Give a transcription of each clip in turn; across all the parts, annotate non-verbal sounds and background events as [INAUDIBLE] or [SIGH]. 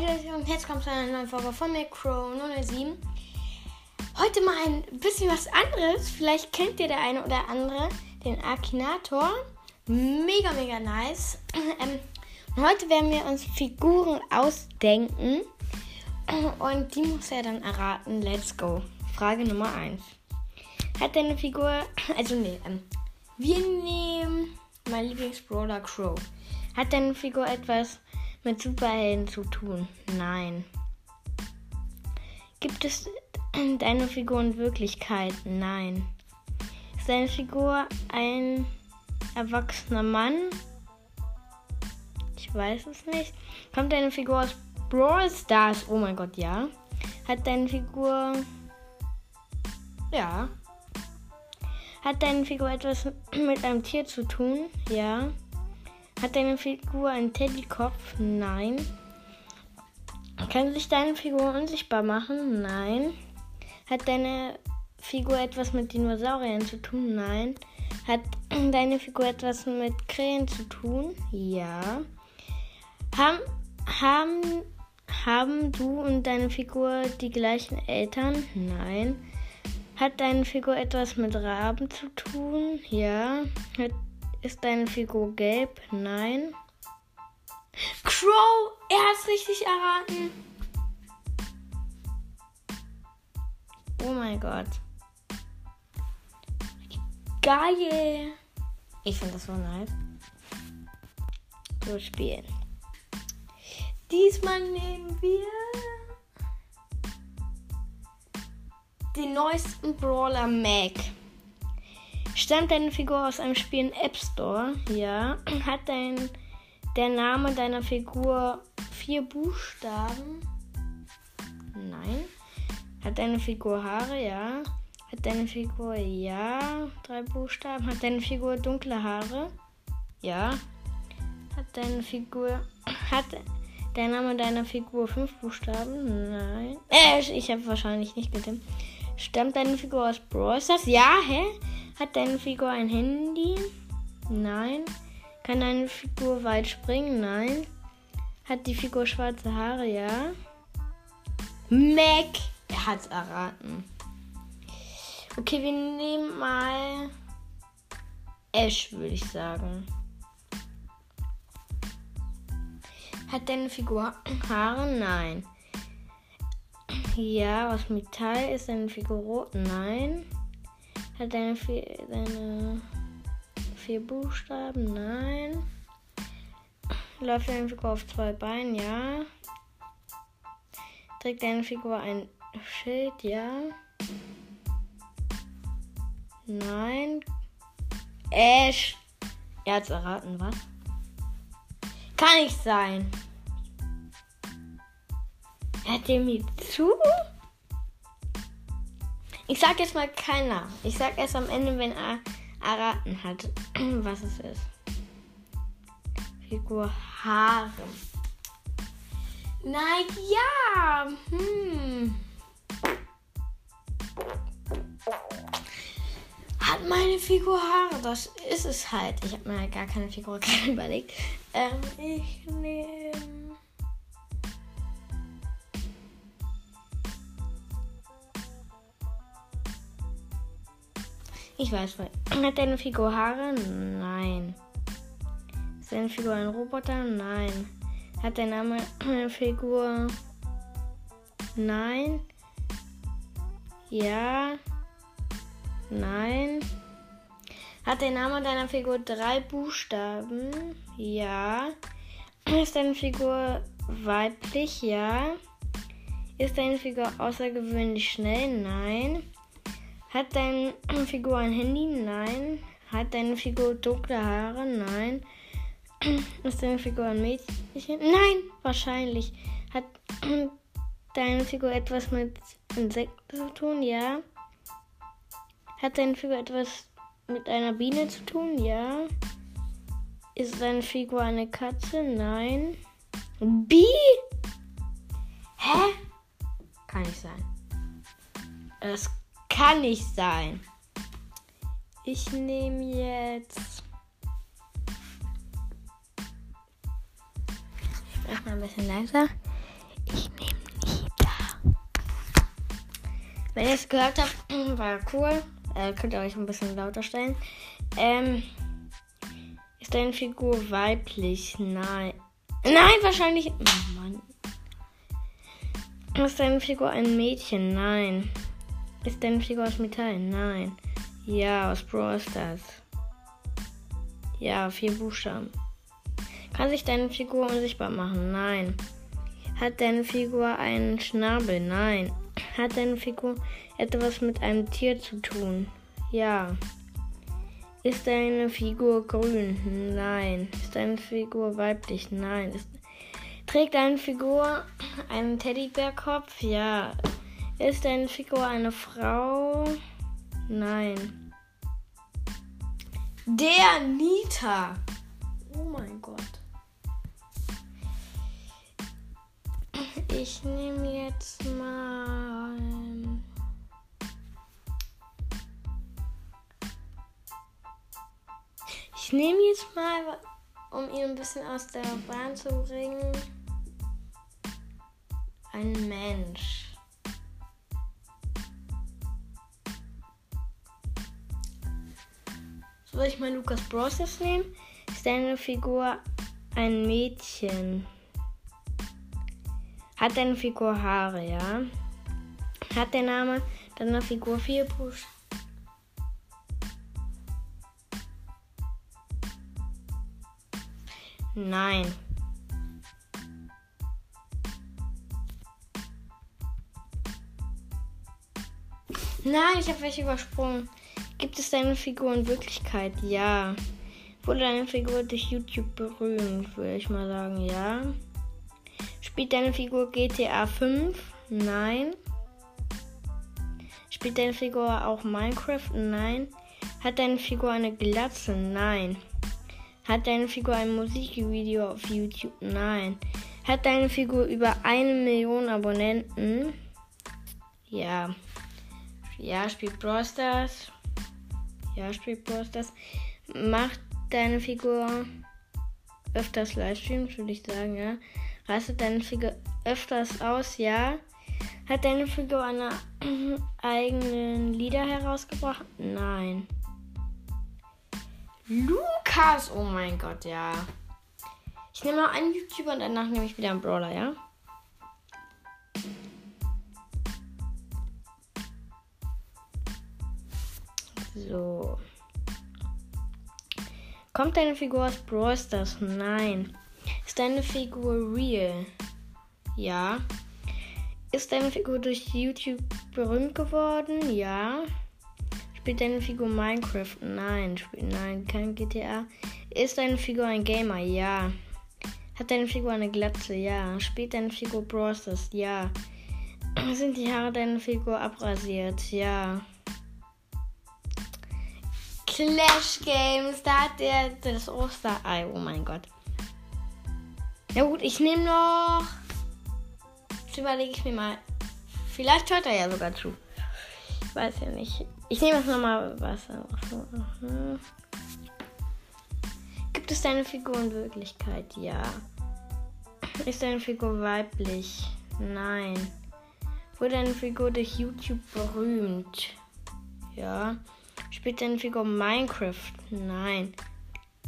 Leute und jetzt kommt zu einer neuen Folge von mir, Crow 007. Heute mal ein bisschen was anderes. Vielleicht kennt ihr der eine oder andere den Akinator. Mega, mega nice. [CLEARS THROAT] Ähm, und heute werden wir uns Figuren ausdenken. [CLEARS THROAT] Und die muss er dann erraten. Let's go. Frage Nummer 1. Hat deine Figur. [CLEARS THROAT] Also, nee. Ähm, wir nehmen mein Lieblingsbrawler Crow. Hat deine Figur etwas mit Superhelden zu tun? Nein. Gibt es deine Figur in Wirklichkeit? Nein. Ist deine Figur ein erwachsener Mann? Ich weiß es nicht. Kommt deine Figur aus Brawl Stars? Oh mein Gott, ja. Hat deine Figur. Ja. Hat deine Figur etwas mit einem Tier zu tun? Ja. Hat deine Figur einen Teddykopf? Nein. Kann sich deine Figur unsichtbar machen? Nein. Hat deine Figur etwas mit Dinosauriern zu tun? Nein. Hat [CLEARS THROAT] deine Figur etwas mit Krähen zu tun? Ja. Haben, haben, haben du und deine Figur die gleichen Eltern? Nein. Hat deine Figur etwas mit Raben zu tun? Ja. Hat ist deine Figur gelb? Nein. Crow, er hat es richtig erraten. Oh mein Gott. Geil. Ich finde das so nice. So spielen. Diesmal nehmen wir den neuesten Brawler Mac. Stammt deine Figur aus einem Spiel im App Store? Ja. [CLEARS THROAT] Hat dein, der Name deiner Figur vier Buchstaben? Nein. Hat deine Figur Haare? Ja. Hat deine Figur ja drei Buchstaben? Hat deine Figur dunkle Haare? Ja. Hat deine Figur [CLEARS THROAT] hat der Name deiner Figur fünf Buchstaben? Nein. Äh, ich habe wahrscheinlich nicht getippt. Stammt deine Figur aus Brawl Stars? Ja, hä? Hat deine Figur ein Handy? Nein. Kann deine Figur weit springen? Nein. Hat die Figur schwarze Haare? Ja. Mac! Er hat's erraten. Okay, wir nehmen mal Ash, würde ich sagen. Hat deine Figur Haare? Nein. Ja, aus Metall ist deine Figur rot? Nein. Hat deine vier, deine vier Buchstaben? Nein. Läuft deine Figur auf zwei Beinen? Ja. Trägt deine Figur ein Schild? Ja. Nein. Ash. Er hat's erraten, was? Kann nicht sein. Hört ihr mir zu? Ich sag jetzt mal Namen. Ich sag erst am Ende, wenn er erraten hat, [CLEARS THROAT] was es ist. Figur Haare. Na ja. Hm. Hat meine Figur Haare? Das ist es halt. Ich habe mir gar keine Figur [LAUGHS] überlegt. Ähm, ich nehme. Ich weiß, hat deine Figur Haare? Nein. Ist deine Figur ein Roboter? Nein. Hat dein Name [CLEARS THROAT] eine Figur? Nein. Ja. Nein. Hat der Name deiner Figur drei Buchstaben? Ja. Ist deine Figur weiblich? Ja. Ist deine Figur außergewöhnlich schnell? Nein. Hat deine Figur ein Handy? Nein. Hat deine Figur dunkle Haare? Nein. [CLEARS THROAT] Ist deine Figur ein Mädchen? Nein, wahrscheinlich. Hat [CLEARS THROAT] deine Figur etwas mit Insekten zu tun? Ja. Hat deine Figur etwas mit einer Biene zu tun? Ja. Ist deine Figur eine Katze? Nein. Bi? Hä? Kann nicht sein. Es kann nicht sein. Ich nehme jetzt. Ich spreche mal ein bisschen leiser. Ich nehme Nita. Wenn ihr es gehört habt, [CLEARS THROAT] war cool. Äh, könnt ihr euch ein bisschen lauter stellen. Ähm, ist deine Figur weiblich? Nein. Nein, wahrscheinlich. Oh Mann. Ist deine Figur ein Mädchen? Nein. Ist deine Figur aus Metall? Nein. Ja, aus Brawl Stars. Ja, vier Buchstaben. Kann sich deine Figur unsichtbar machen? Nein. Hat deine Figur einen Schnabel? Nein. Hat deine Figur etwas mit einem Tier zu tun? Ja. Ist deine Figur grün? Nein. Ist deine Figur weiblich? Nein. Ist, trägt deine Figur einen Teddybärkopf? Ja. Ist deine Figur eine Frau? Nein. Der Nita. Oh mein Gott. Ich nehme jetzt mal. Ich nehme jetzt mal, um ihn ein bisschen aus der Bahn zu bringen, ein Mensch. Soll ich mal Lukas Bros. nehmen? Ist deine Figur ein Mädchen? Hat deine Figur Haare, ja? Hat der Name deiner Figur vier Buchstaben? Nein. Nein, ich habe welche übersprungen. Gibt es deine Figur in Wirklichkeit? Ja. Wurde deine Figur durch YouTube berühmt? Würde ich mal sagen, ja. Spielt deine Figur GTA 5? Nein. Spielt deine Figur auch Minecraft? Nein. Hat deine Figur eine Glatze? Nein. Hat deine Figur ein Musikvideo auf YouTube? Nein. Hat deine Figur über eine Million Abonnenten? Ja. Ja, spielt Brawl Stars. Ja, spielt Brawl Stars. Macht deine Figur öfters Livestreams, würde ich sagen, ja. Rastet deine Figur öfters aus, ja. Hat deine Figur eine [CLEARS THROAT] eigenen Lieder herausgebracht? Nein. Lukas, oh mein Gott, ja. Ich nehme noch einen YouTuber und danach nehme ich wieder einen Brawler, ja? So. Kommt deine Figur aus Brawl Stars? Nein. Ist deine Figur real? Ja. Ist deine Figur durch YouTube berühmt geworden? Ja. Spielt deine Figur Minecraft? Nein. Spielt, nein, kein GTA. Ist deine Figur ein Gamer? Ja. Hat deine Figur eine Glatze? Ja. Spielt deine Figur Brawl Ja. [CLEARS THROAT] Sind die Haare deiner Figur abrasiert? Ja. Clash Games, da hat der das Osterei. Oh mein Gott. Ja gut, ich nehme noch. Jetzt überlege ich mir mal. Vielleicht hört er ja sogar zu. Ich weiß ja nicht. Ich nehme jetzt nochmal Wasser. Gibt es deine Figur in Wirklichkeit? Ja. Ist deine Figur weiblich? Nein. Wurde deine Figur durch YouTube berühmt? Ja. Spielt deine Figur Minecraft? Nein.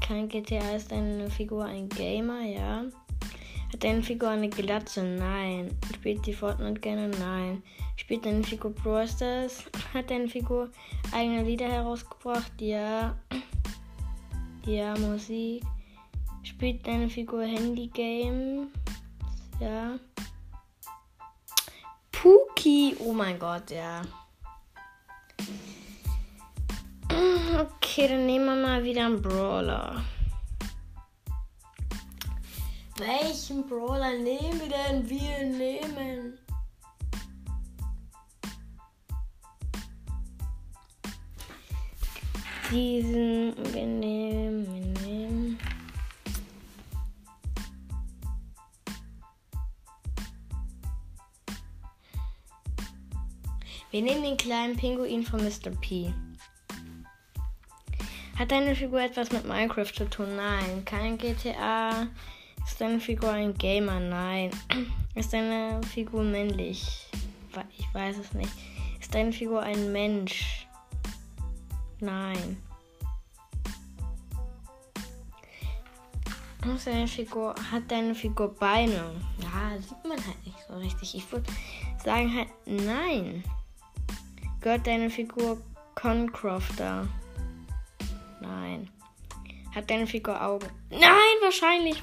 Kein GTA ist deine Figur ein Gamer? Ja. Hat deine Figur eine Glatze? Nein. Spielt die Fortnite gerne? Nein. Spielt deine Figur Brawl Stars? Hat deine Figur eigene Lieder herausgebracht? Ja. Ja, Musik. Spielt deine Figur Handy Games? Ja. Pookie! Oh mein Gott, ja. Okay, dann nehmen wir mal wieder einen Brawler. Welchen Brawler nehmen wir denn? Wir nehmen. Diesen. Wir nehmen. Wir nehmen. Wir nehmen den kleinen Pinguin von Mr. P. Hat deine Figur etwas mit Minecraft zu tun? Nein. Kein GTA. Ist deine Figur ein Gamer? Nein. [CLEARS THROAT] Ist deine Figur männlich? Ich weiß es nicht. Ist deine Figur ein Mensch? Nein. Ist deine Figur, hat deine Figur Beine? Ja, sieht man halt nicht so richtig. Ich würde sagen halt nein. Gehört deine Figur Concrofter? Nein. Hat deine Figur Augen? Nein, wahrscheinlich.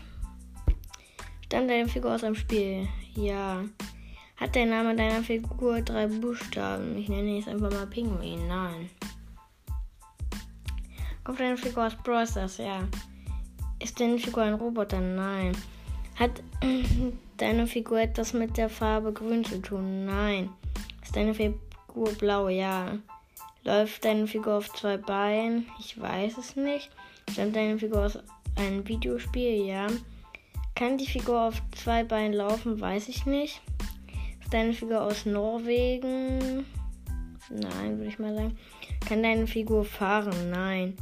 Stammt deine Figur aus einem Spiel? Ja. Hat der Name deiner Figur drei Buchstaben? Ich nenne jetzt einfach mal Pinguin. Nein. Kommt deine Figur aus Brawl Ja. Ist deine Figur ein Roboter? Nein. Hat [CLEARS THROAT] deine Figur etwas mit der Farbe grün zu tun? Nein. Ist deine Figur blau? Ja. Läuft deine Figur auf zwei Beinen? Ich weiß es nicht. Stammt deine Figur aus einem Videospiel? Ja. Kann die Figur auf zwei Beinen laufen? Weiß ich nicht. Ist deine Figur aus Norwegen? Nein, würde ich mal sagen. Kann deine Figur fahren? Nein.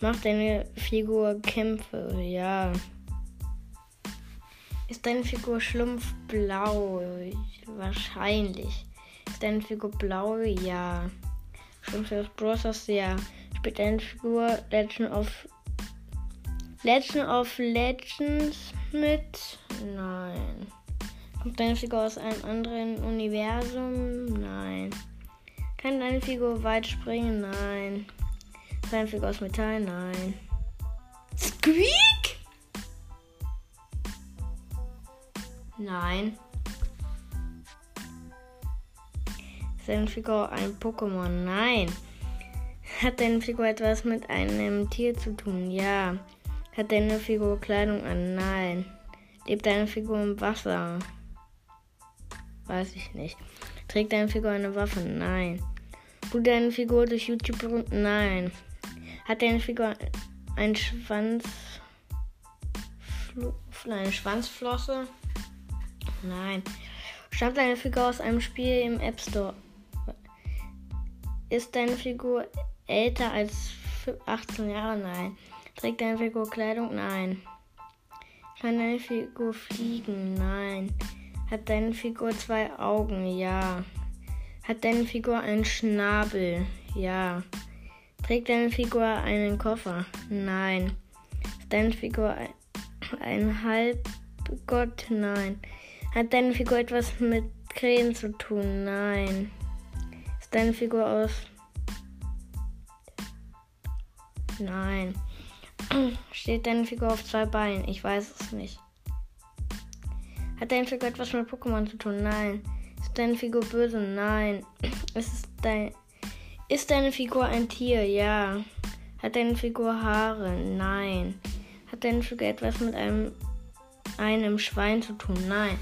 Macht deine Figur Kämpfe? Ja. Ist deine Figur schlumpfblau? Wahrscheinlich. Ist deine Figur blau? Ja. Schlumpf aus Bros. Ja. Spielt deine Figur Legend of Legend of Legends mit? Nein. Kommt deine Figur aus einem anderen Universum? Nein. Kann deine Figur weit springen? Nein. Ist deine Figur aus Metall? Nein. Squeak? Nein. Deine Figur ein Pokémon? Nein. Hat deine Figur etwas mit einem Tier zu tun? Ja. Hat deine Figur Kleidung an? Nein. Lebt deine Figur im Wasser? Weiß ich nicht. Trägt deine Figur eine Waffe? Nein. Wurde deine Figur durch YouTube berühmt? Nein. Hat deine Figur einen Schwanz. Eine Schwanzflosse? Nein. Stammt deine Figur aus einem Spiel im App Store? Ist deine Figur älter als 18 Jahre? Nein. Trägt deine Figur Kleidung? Nein. Kann deine Figur fliegen? Nein. Hat deine Figur zwei Augen? Ja. Hat deine Figur einen Schnabel? Ja. Trägt deine Figur einen Koffer? Nein. Ist deine Figur ein Halbgott? Nein. Hat deine Figur etwas mit Krähen zu tun? Nein. Deine Figur aus. Nein. Steht deine Figur auf zwei Beinen? Ich weiß es nicht. Hat deine Figur etwas mit Pokémon zu tun? Nein. Ist deine Figur böse? Nein. Ist, dein, ist deine Figur ein Tier? Ja. Hat deine Figur Haare? Nein. Hat deine Figur etwas mit einem, einem Schwein zu tun? Nein.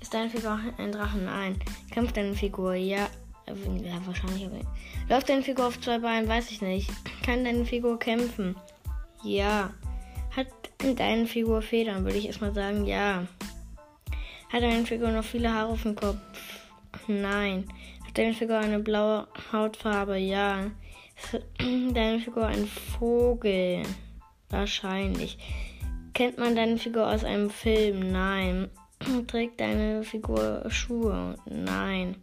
Ist deine Figur ein Drachen? Nein. Kämpft deine Figur? Ja. Ja, wahrscheinlich. Läuft deine Figur auf zwei Beinen? Weiß ich nicht. Kann deine Figur kämpfen? Ja. Hat deine Figur Federn? Würde ich erstmal sagen, ja. Hat deine Figur noch viele Haare auf dem Kopf? Nein. Hat deine Figur eine blaue Hautfarbe? Ja. Ist [CLEARS THROAT] deine Figur ein Vogel? Wahrscheinlich. Kennt man deine Figur aus einem Film? Nein. [CLEARS THROAT] Trägt deine Figur Schuhe? Nein.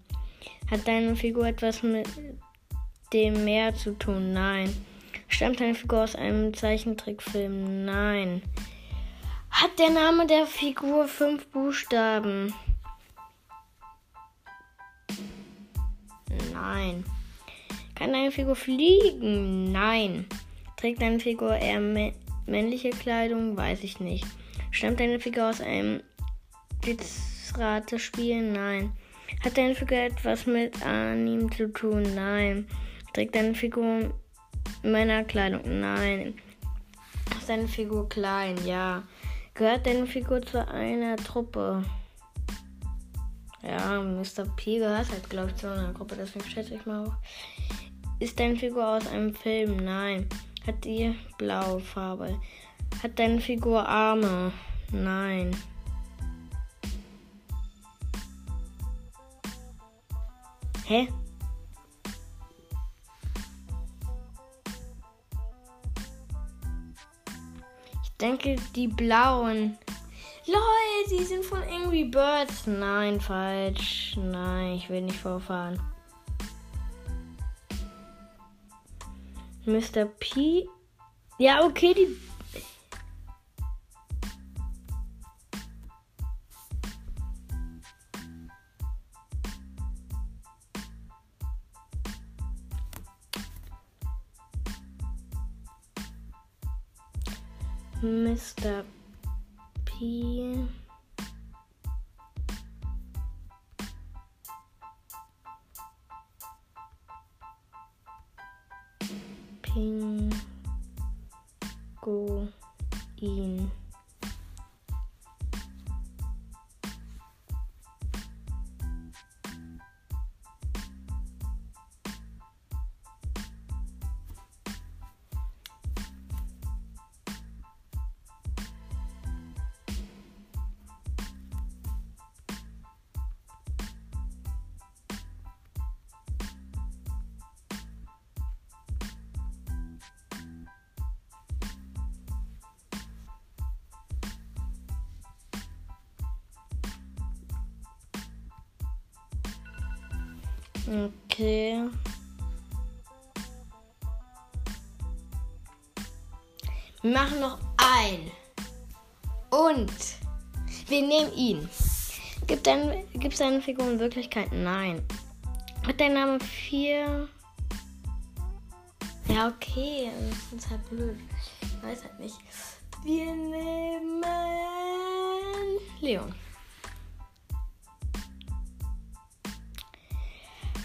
Hat deine Figur etwas mit dem Meer zu tun? Nein. Stammt deine Figur aus einem Zeichentrickfilm? Nein. Hat der Name der Figur fünf Buchstaben? Nein. Kann deine Figur fliegen? Nein. Trägt deine Figur eher männliche Kleidung? Weiß ich nicht. Stammt deine Figur aus einem Blitzratespiel? Nein. Hat deine Figur etwas mit Anime zu tun? Nein. Trägt deine Figur Männerkleidung? Nein. Ist deine Figur klein? Ja. Gehört deine Figur zu einer Truppe? Ja, Mr. P gehört halt, glaube ich, zu einer Gruppe, deswegen schätze ich mal auf. Ist deine Figur aus einem Film? Nein. Hat die blaue Farbe? Hat deine Figur Arme? Nein. Hä? Ich denke, die blauen. Lol, sie sind von Angry Birds. Nein, falsch. Nein, ich will nicht vorfahren. Mr. P. Ja, okay, die Mr. P. Okay. Wir machen noch ein. Und wir nehmen ihn. Gibt es deine Figur in Wirklichkeit? Nein. Hat dein Name vier? Ja, okay. Das ist halt blöd. Ich weiß halt nicht. Wir nehmen Leon.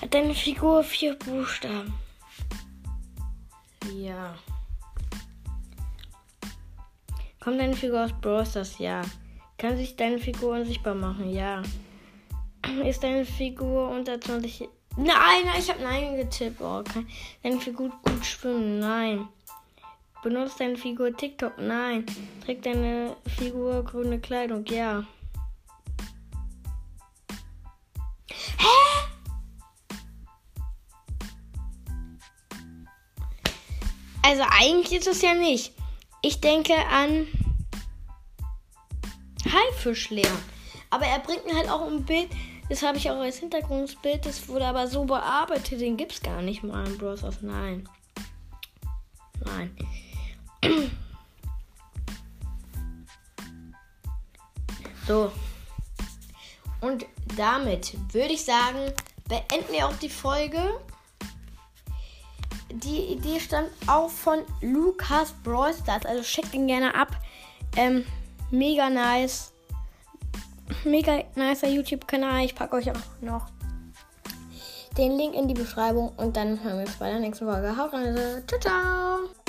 Hat deine Figur vier Buchstaben? Ja. Kommt deine Figur aus Brawl Stars? Ja. Kann sich deine Figur unsichtbar machen? Ja. Ist deine Figur unter 20... Nein, ich habe Nein getippt. Oh, okay. Deine Figur gut schwimmen? Nein. Benutzt deine Figur TikTok? Nein. Trägt deine Figur grüne Kleidung? Ja. Also eigentlich ist es ja nicht. Ich denke an Haifischleon. Aber er bringt mir halt auch ein Bild. Das habe ich auch als Hintergrundbild. Das wurde aber so bearbeitet. Den gibt es gar nicht mal im Browser. Nein. Nein. [CLEARS THROAT] So. Und damit würde ich sagen, beenden wir auch die Folge die Idee stammt auch von Lukas Brawl Stars. Also checkt ihn gerne ab. Ähm, mega nice. Mega nicer YouTube-Kanal. Ich packe euch auch noch den Link in die Beschreibung und dann hören wir uns bei der nächsten Folge. Haut rein. Ciao, ciao.